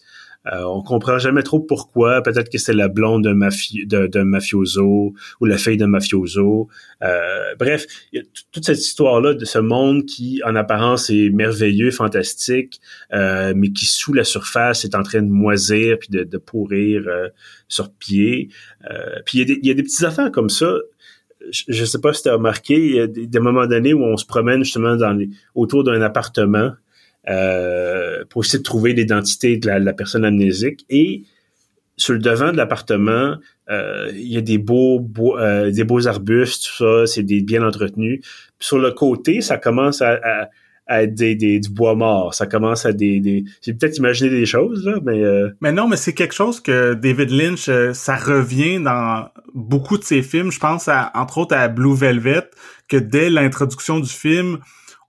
euh, on comprend jamais trop pourquoi. Peut-être que c'est la blonde d'un mafioso ou la fille d'un mafioso. Euh, bref, toute cette histoire-là de ce monde qui, en apparence, est merveilleux, fantastique, euh, mais qui, sous la surface, est en train de moisir puis de, pourrir sur pied. puis il y, a des, petites affaires comme ça je ne sais pas si tu as remarqué, il y a des, moments donnés où on se promène justement autour d'un appartement euh, pour essayer de trouver l'identité de la, personne amnésique. Et sur le devant de l'appartement, euh, il y a des beaux, euh, des beaux arbustes, tout ça, c'est des bien entretenus. sur le côté, ça commence à, à, être des, des, du bois mort. Ça commence à des, des... j'ai peut-être imaginé des choses là, mais mais non, mais c'est quelque chose que David Lynch, ça revient dans beaucoup de ses films. Je pense à entre autres à Blue Velvet, que dès l'introduction du film,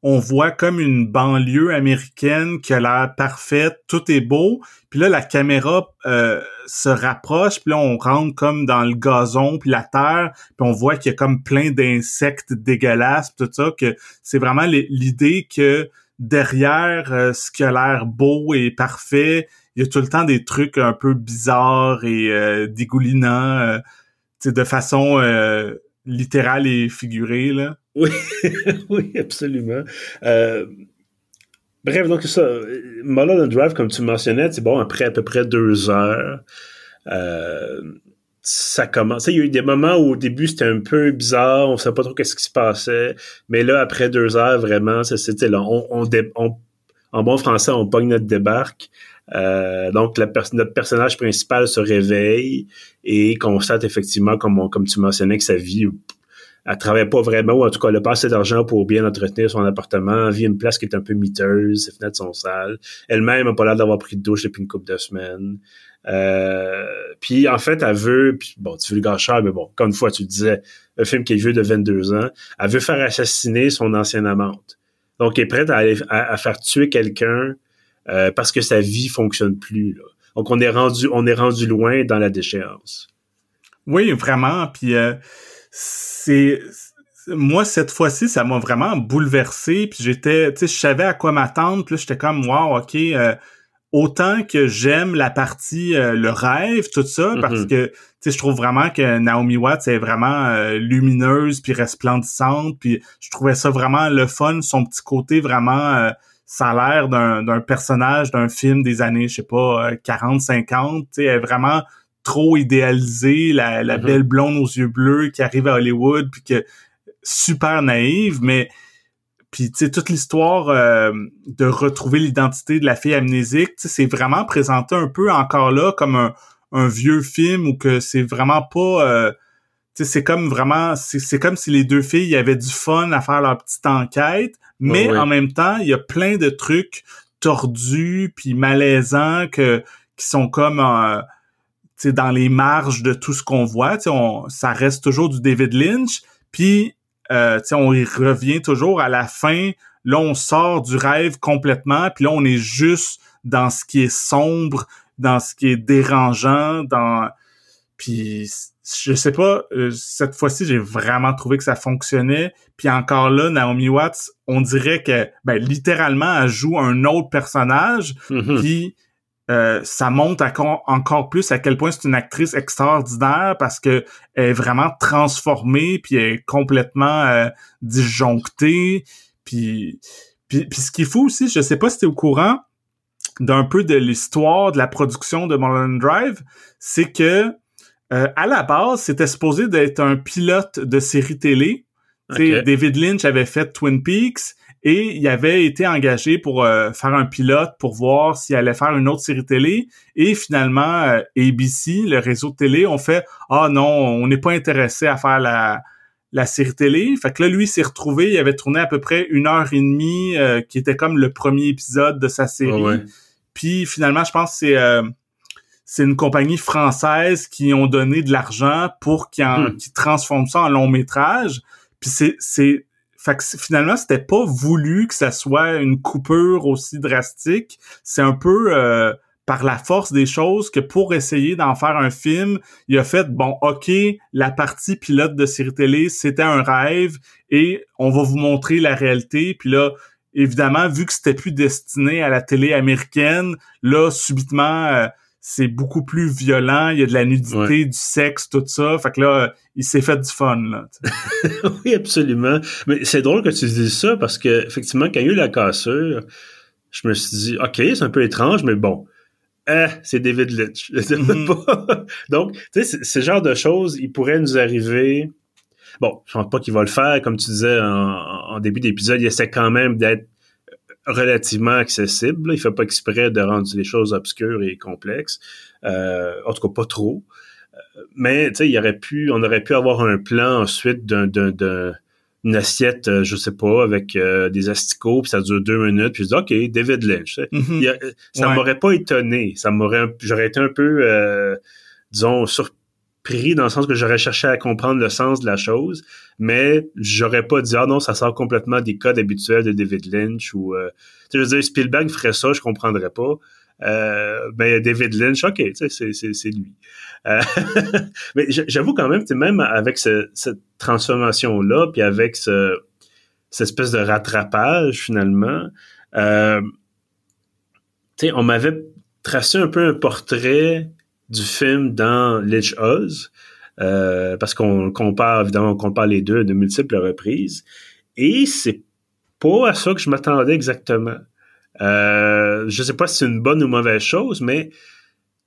on voit comme une banlieue américaine qui a l'air parfaite, tout est beau. Puis là, la caméra euh, se rapproche, puis là, on rentre comme dans le gazon, puis la terre, puis on voit qu'il y a comme plein d'insectes dégueulasses, tout ça, que c'est vraiment l'idée que derrière euh, ce qui a l'air beau et parfait, il y a tout le temps des trucs un peu bizarres et euh, dégoulinants, de façon littérale et figurée, là. Oui, oui, absolument. Euh, bref, donc ça, Mulholland Drive, comme tu mentionnais, c'est bon, après à peu près deux heures, euh, ça commence. Il y a eu des moments où au début c'était un peu bizarre, on savait pas trop qu'est-ce qui se passait, mais là, après deux heures, vraiment, c'était là, on, on, en bon français, on pogne notre débarque. Euh, donc, notre personnage principal se réveille et constate effectivement, comme, tu mentionnais, que sa vie elle travaille pas vraiment, ou en tout cas, elle a pas assez d'argent pour bien entretenir son appartement, elle vit une place qui est un peu miteuse, ses fenêtres sont sales. Elle-même a pas l'air d'avoir pris de douche depuis une couple de semaines. Euh, puis en fait, elle veut, bon, tu veux le gâcheur, mais bon, comme une fois, tu disais, un film qui est vieux de 22 ans, elle veut faire assassiner son ancienne amante. Donc, elle est prête à, faire tuer quelqu'un euh, parce que sa vie fonctionne plus. Là. Donc on est rendu on est rendu loin dans la déchéance. Oui, vraiment. Puis euh, c'est moi cette fois-ci, ça m'a vraiment bouleversé. Puis j'étais, tu sais, je savais à quoi m'attendre. Puis j'étais comme, wow, ok. Euh, autant que j'aime la partie euh, le rêve, tout ça, parce mm-hmm. que tu sais, je trouve vraiment que Naomi Watts est vraiment lumineuse puis resplendissante. Puis je trouvais ça vraiment le fun, son petit côté vraiment ça a l'air d'un personnage d'un film des années, je sais pas, 40, 50. Tu sais, elle est vraiment trop idéalisée, la, la mm-hmm. belle blonde aux yeux bleus qui arrive à Hollywood, puis que super naïve, mais puis tu sais toute l'histoire euh, de retrouver l'identité de la fille amnésique, c'est vraiment présenté un peu encore là comme un, un vieux film ou que c'est vraiment pas euh, c'est comme vraiment c'est comme si les deux filles avaient du fun à faire leur petite enquête, mais en même temps, il y a plein de trucs tordus puis malaisants que qui sont comme euh, dans les marges de tout ce qu'on voit. On, ça reste toujours du David Lynch. Puis, euh, on y revient toujours à la fin. Là, on sort du rêve complètement. Puis là, on est juste dans ce qui est sombre, dans ce qui est dérangeant, dans... Puis, je sais pas, euh, cette fois-ci, j'ai vraiment trouvé que ça fonctionnait. Puis encore là, Naomi Watts, on dirait que, ben, littéralement, elle joue un autre personnage. Mm Puis euh, ça montre encore, plus à quel point c'est une actrice extraordinaire parce que elle est vraiment transformée puis elle est complètement euh, disjonctée puis, puis, ce qui est fou aussi je sais pas si tu es au courant d'un peu de l'histoire de la production de Mulholland Drive c'est que euh, à la base c'était supposé d'être un pilote de série télé David Lynch avait fait Twin Peaks et il avait été engagé pour euh, faire un pilote pour voir s'il allait faire une autre série télé. Et finalement, euh, ABC, le réseau de télé, ont fait « Ah non, on n'est pas intéressé à faire la, la série télé. » Fait que là, lui s'est retrouvé, il avait tourné à peu près une heure et demie, euh, qui était comme le premier épisode de sa série. Puis finalement, je pense que c'est c'est une compagnie française qui ont donné de l'argent pour qu'ils hmm. transforment ça en long métrage. Puis c'est fait que finalement, c'était pas voulu que ça soit une coupure aussi drastique. C'est un peu euh, par la force des choses que pour essayer d'en faire un film, il a fait bon, ok, la partie pilote de série télé, c'était un rêve et on va vous montrer la réalité. Puis là, évidemment, vu que c'était plus destiné à la télé américaine, là, subitement, euh, c'est beaucoup plus violent, il y a de la nudité, du sexe, tout ça. Fait que là, il s'est fait du fun, là. oui, absolument. Mais c'est drôle que tu dises ça parce que, effectivement, quand il y a eu la cassure, je me suis dit, OK, c'est un peu étrange, mais bon. Eh, c'est David Lynch. Mm-hmm. Donc, tu sais, ce genre de choses, il pourrait nous arriver. Bon, je pense pas qu'il va le faire, comme tu disais en, début d'épisode, il essaie quand même d'être relativement accessible. Il fait pas exprès de rendre les choses obscures et complexes. Euh, en tout cas, pas trop. Euh, mais tu sais, il aurait pu, on aurait pu avoir un plan ensuite d'un, d'une assiette, euh, je sais pas, avec des asticots, puis ça dure deux minutes, puis je dis OK, David Lynch. Mm-hmm. ça m'aurait pas étonné. Ça m'aurait, j'aurais été un peu, disons, surpris pris dans le sens que j'aurais cherché à comprendre le sens de la chose, mais j'aurais pas dit ah non ça sort complètement des codes habituels de David Lynch ou euh, tu veux dire Spielberg ferait ça je comprendrais pas. Euh, ben David Lynch ok c'est lui. Euh, mais j'avoue quand même même avec cette transformation là puis avec ce cette espèce de rattrapage finalement euh, on m'avait tracé un peu un portrait du film dans Lynch Oz, euh, parce qu'on compare, évidemment, on compare les deux de multiples reprises. Et c'est pas à ça que je m'attendais exactement. Euh, je sais pas si c'est une bonne ou mauvaise chose, mais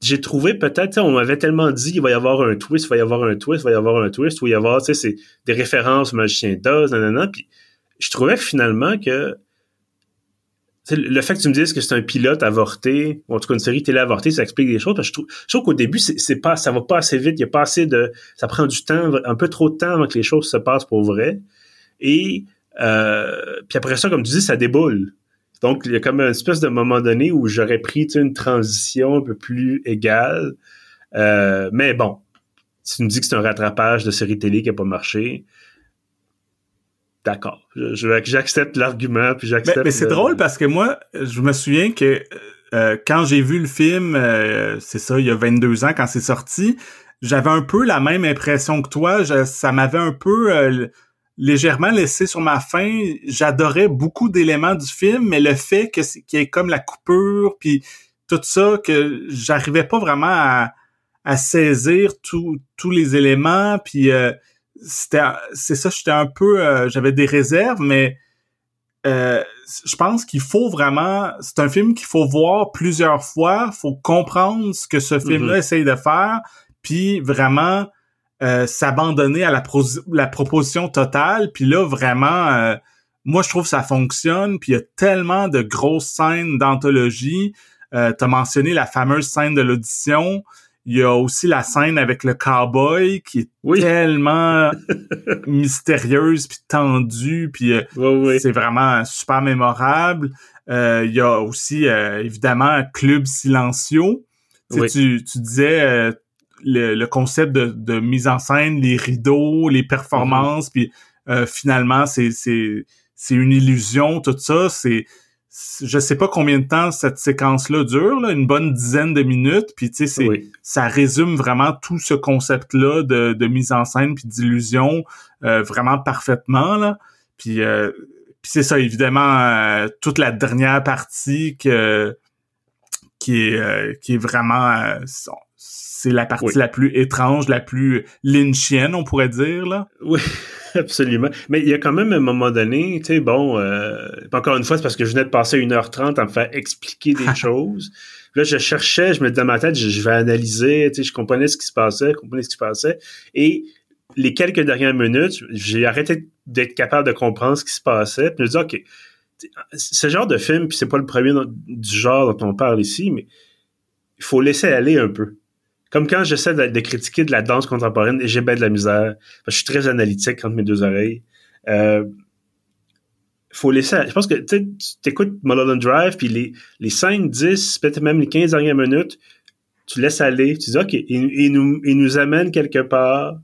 j'ai trouvé peut-être, on m'avait tellement dit il va y avoir un twist, il va y avoir un twist, il va y avoir un twist, il va y avoir, tu sais, c'est des références au magicien d'Oz, nanana, puis je trouvais finalement que le fait que tu me dises que c'est un pilote avorté, ou en tout cas une série télé avortée, ça explique des choses. Parce que je trouve, qu'au début, c'est pas, ça va pas assez vite. Il y a pas assez de, ça prend du temps, un peu trop de temps avant que les choses se passent pour vrai. Et euh, puis après ça, comme tu dis, ça déboule. Donc il y a comme une espèce de moment donné où j'aurais pris une transition un peu plus égale. Euh, mais bon, tu me dis que c'est un rattrapage de série télé qui a pas marché, d'accord. J'accepte l'argument, puis j'accepte. Mais, c'est drôle parce que moi, je me souviens que euh, quand j'ai vu le film, euh, c'est ça, il y a 22 ans quand c'est sorti, j'avais un peu la même impression que toi. ça m'avait un peu euh, légèrement laissé sur ma faim. J'adorais beaucoup d'éléments du film, mais le fait que qu'il y ait comme la coupure, puis tout ça, que j'arrivais pas vraiment à, à saisir tous les éléments, puis c'était c'est ça j'étais un peu euh, j'avais des réserves mais euh, je pense qu'il faut vraiment c'est un film qu'il faut voir plusieurs fois faut comprendre ce que ce film là essaye de faire puis vraiment euh, s'abandonner à la, la proposition totale puis là vraiment moi je trouve que ça fonctionne puis il y a tellement de grosses scènes d'anthologie. Euh, t'as mentionné la fameuse scène de l'audition il y a aussi la scène avec le cowboy qui est tellement mystérieuse puis tendue puis euh, c'est vraiment super mémorable. Euh, il y a aussi euh, évidemment Club Silencio. Tu, tu, disais le, concept de, mise en scène, les rideaux, les performances, mm-hmm. puis finalement c'est c'est c'est une illusion tout ça. C'est je sais pas combien de temps cette séquence-là dure, là, une bonne dizaine de minutes, puis tu sais, ça résume vraiment tout ce concept-là de, mise en scène puis d'illusion euh, vraiment parfaitement là. Puis, euh, puis c'est ça, évidemment, euh, toute la dernière partie que qui est qui est vraiment c'est la partie la plus étrange, la plus lynchienne, on pourrait dire là. Oui. Absolument. Mais il y a quand même un moment donné, tu sais, bon, euh, encore une fois, c'est parce que je venais de passer 1h30 à me faire expliquer des choses. Là, je cherchais, je me disais dans ma tête, je, vais analyser, tu sais, je comprenais ce qui se passait, je comprenais ce qui se passait. Et les quelques dernières minutes, j'ai arrêté d'être capable de comprendre ce qui se passait. Puis je me disais, OK, ce genre de film, puis c'est pas le premier du genre dont on parle ici, mais il faut laisser aller un peu. Comme quand j'essaie de, critiquer de la danse contemporaine et j'ai bien de la misère. je suis très analytique entre mes deux oreilles. Euh, faut laisser. Je pense que tu écoutes Mulholland Drive, puis les, les 5, 10, peut-être même les 15 dernières minutes, tu laisses aller. Tu dis, OK, il, nous, il nous amène quelque part.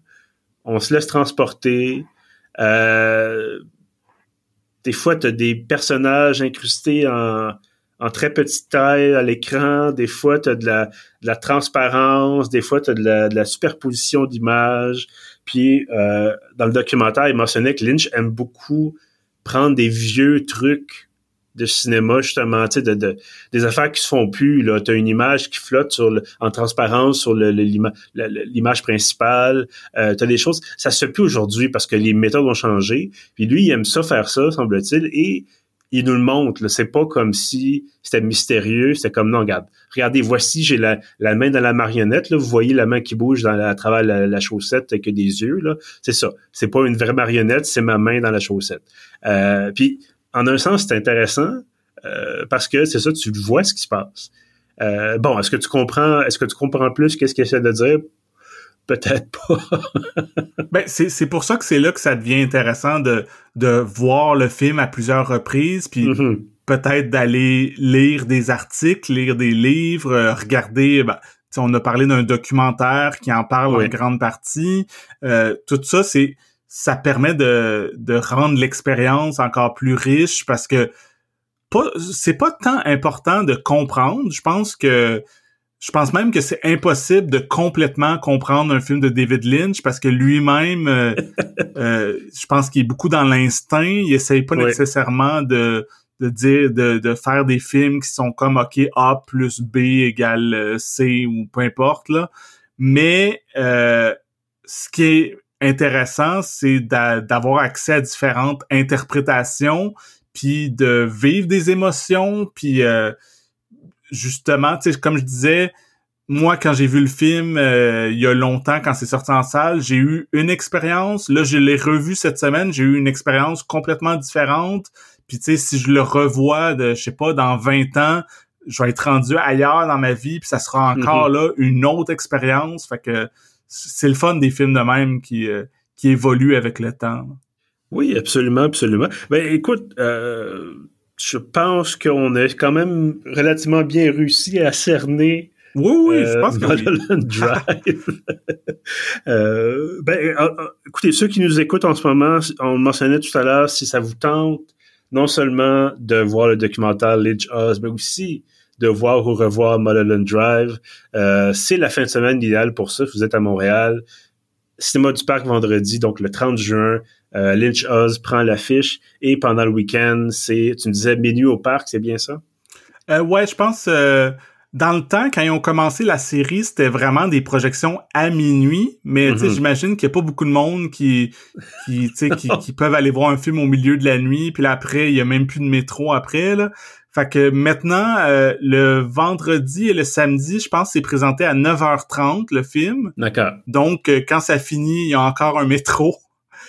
On se laisse transporter. Euh, des fois, tu as des personnages incrustés en en très petite taille à l'écran. Des fois, tu as de la, transparence. Des fois, tu as de la, superposition d'images. Puis, euh, dans le documentaire, il mentionnait que Lynch aime beaucoup prendre des vieux trucs de cinéma, justement, des affaires qui se font plus. Là, as une image qui flotte en transparence sur l'image principale. Euh, as des choses. Ça se fait plus aujourd'hui parce que les méthodes ont changé. Puis lui, il aime ça faire ça, semble-t-il. Et il nous le montre. C'est pas comme si c'était mystérieux. C'était comme non, regarde, regardez, voici, j'ai la, main dans la marionnette. Là, vous voyez la main qui bouge à travers la, chaussette avec des yeux. C'est ça. C'est pas une vraie marionnette, c'est ma main dans la chaussette. Euh, puis, en un sens, c'est intéressant euh, parce que c'est ça, tu vois ce qui se passe. Euh, bon, est-ce que tu comprends, est-ce que tu comprends plus qu'est-ce qu'il essaie de dire? Peut-être pas. ben, c'est pour ça que c'est là que ça devient intéressant de, de voir le film à plusieurs reprises, puis mm-hmm. peut-être d'aller lire des articles, lire des livres, euh, regarder. Ben, on a parlé d'un documentaire qui en parle en grande partie. Euh, tout ça, c'est ça permet de, de rendre l'expérience encore plus riche parce que c'est pas tant important de comprendre. Je pense que je pense même que c'est impossible de complètement comprendre un film de David Lynch parce que lui-même, euh, euh, je pense qu'il est beaucoup dans l'instinct. Il essaye pas nécessairement de, de dire de, de, faire des films qui sont comme OK A plus B égale euh, C ou peu importe là. Mais ce qui est intéressant, c'est d'avoir accès à différentes interprétations, puis de vivre des émotions, puis justement, tu sais, comme je disais, moi, quand j'ai vu le film euh, il y a longtemps, quand c'est sorti en salle, j'ai eu une expérience. Là, je l'ai revu cette semaine, j'ai eu une expérience complètement différente. Puis, tu sais, si je le revois, de, je sais pas, dans 20 ans, je vais être rendu ailleurs dans ma vie, puis ça sera encore mhm. là une autre expérience. Fait que c'est le fun des films de même qui, euh, qui évoluent avec le temps. Oui, absolument, absolument. Ben, écoute, euh, je pense qu'on a quand même relativement bien réussi à cerner Oui, oui, je pense que Mulholland Drive. ben, écoutez, ceux qui nous écoutent en ce moment, on mentionnait tout à l'heure, si ça vous tente, non seulement de voir le documentaire Lynch Oz, mais aussi de voir ou revoir Mulholland Drive. Euh, c'est la fin de semaine idéale pour ça. Si vous êtes à Montréal, Cinéma du Parc vendredi, donc le 30 juin, euh, Lynch Oz prend l'affiche et pendant le week-end, c'est, tu me disais, minuit au parc, c'est bien ça? Euh, ouais, je pense, euh, dans le temps, quand ils ont commencé la série, c'était vraiment des projections à minuit, mais mm j'imagine qu'il n'y a pas beaucoup de monde qui, qui, qui, qui peuvent aller voir un film au milieu de la nuit, puis là, après, il y a même plus de métro après, là. Fait que maintenant, euh, le vendredi et le samedi, je pense c'est présenté à 9h30 le film. D'accord. Donc, euh, quand ça finit, il y a encore un métro.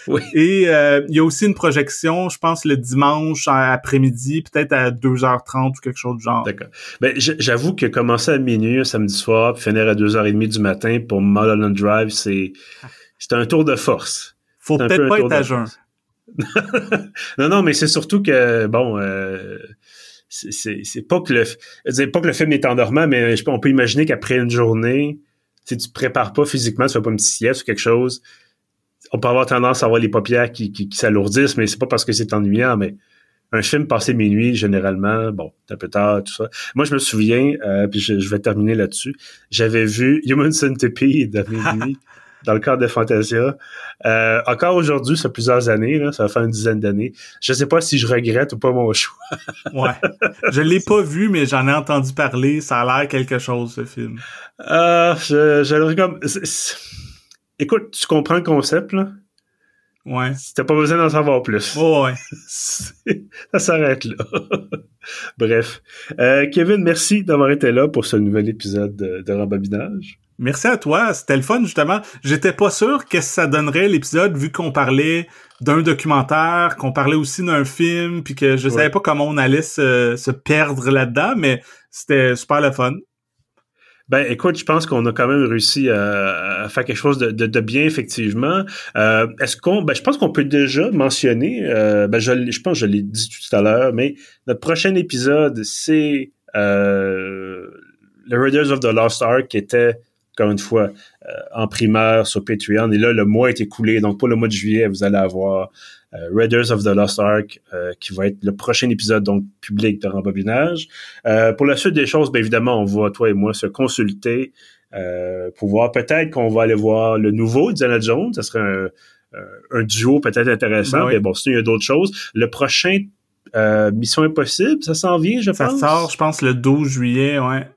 Oui. Et euh, il y a aussi une projection, je pense, le dimanche après-midi, peut-être à 2h30 ou quelque chose du genre. D'accord. Ben, j'avoue que commencer à minuit un samedi soir, puis finir à 2h30 du matin pour Mulholland Drive, c'est c'est un tour de force. Faut peut-être pas être à jeun. non, non, mais c'est surtout que, bon... Euh, c'est pas que le pas que le film est endormant, mais on peut imaginer qu'après une journée, si tu te prépares pas physiquement, tu fais pas une petite sieste ou quelque chose, on peut avoir tendance à avoir les paupières qui, qui, s'alourdissent, mais c'est pas parce que c'est ennuyant, mais un film passé minuit, généralement, bon, un peu tard, tout ça. Moi, je me souviens, euh, puis je, vais terminer là-dessus, j'avais vu Human Centipede à minuit. dans le cadre de Fantasia. Euh, encore aujourd'hui, ça fait plusieurs années, là, ça va faire une dizaine d'années. Je sais pas si je regrette ou pas mon choix. ouais. Je l'ai pas vu, mais j'en ai entendu parler. Ça a l'air quelque chose, ce film. Euh, je, je comme... Écoute, tu comprends le concept, là? Ouais. T'as pas besoin d'en savoir plus. ouais. ça s'arrête là. Bref. Euh, Kevin, merci d'avoir été là pour ce nouvel épisode de, de Rembobinage. Merci à toi, c'était le fun justement. J'étais pas sûr qu'est-ce que ça donnerait l'épisode vu qu'on parlait d'un documentaire, qu'on parlait aussi d'un film, puis que je savais pas comment on allait se, se perdre là-dedans, mais c'était super le fun. Ben, écoute, je pense qu'on a quand même réussi à, faire quelque chose de, de, bien, effectivement. Euh, est-ce qu'on, ben, je pense qu'on peut déjà mentionner, euh, ben, je, je pense que je l'ai dit tout à l'heure, mais notre prochain épisode, c'est euh, le Raiders of the Lost Ark, qui était encore une fois, euh, en primaire sur Patreon. Et là, le mois est écoulé. Donc, pour le mois de juillet, vous allez avoir Raiders of the Lost Ark, euh, qui va être le prochain épisode, donc, public de Rembobinage. pour la suite des choses, bien évidemment, on va, toi et moi, se consulter pour voir peut-être qu'on va aller voir le nouveau Diana Jones. Ça serait un, duo peut-être intéressant. Mais bon, sinon, il y a d'autres choses. Le prochain Mission Impossible, ça s'en vient, je pense. Ça sort, je pense, le 12 juillet, ouais.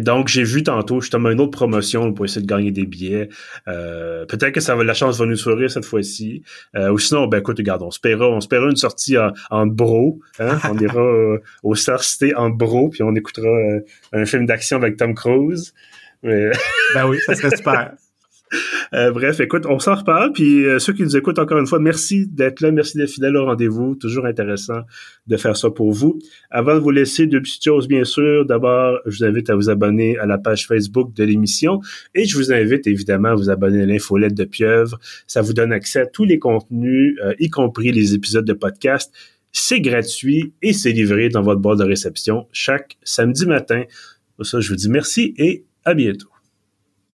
Donc j'ai vu tantôt justement une autre promotion pour essayer de gagner des billets. Euh, peut-être que ça va la chance va nous sourire cette fois-ci. Euh, ou sinon, ben écoute, regarde, on espéra, on espéra une sortie en, en bro. Hein? on ira euh, au Star City en bro, puis on écoutera un film d'action avec Tom Cruise. Mais... ben oui, ça serait super. Euh, bref, écoute, on s'en reparle. Puis euh, ceux qui nous écoutent encore une fois, merci d'être là, merci d'être fidèles au rendez-vous. Toujours intéressant de faire ça pour vous. Avant de vous laisser, deux petites choses, bien sûr. D'abord, je vous invite à vous abonner à la page Facebook de l'émission et je vous invite évidemment à vous abonner à l'infolette de Pieuvre. Ça vous donne accès à tous les contenus, euh, y compris les épisodes de podcast. C'est gratuit et c'est livré dans votre boîte de réception chaque samedi matin. Pour ça, je vous dis merci et à bientôt.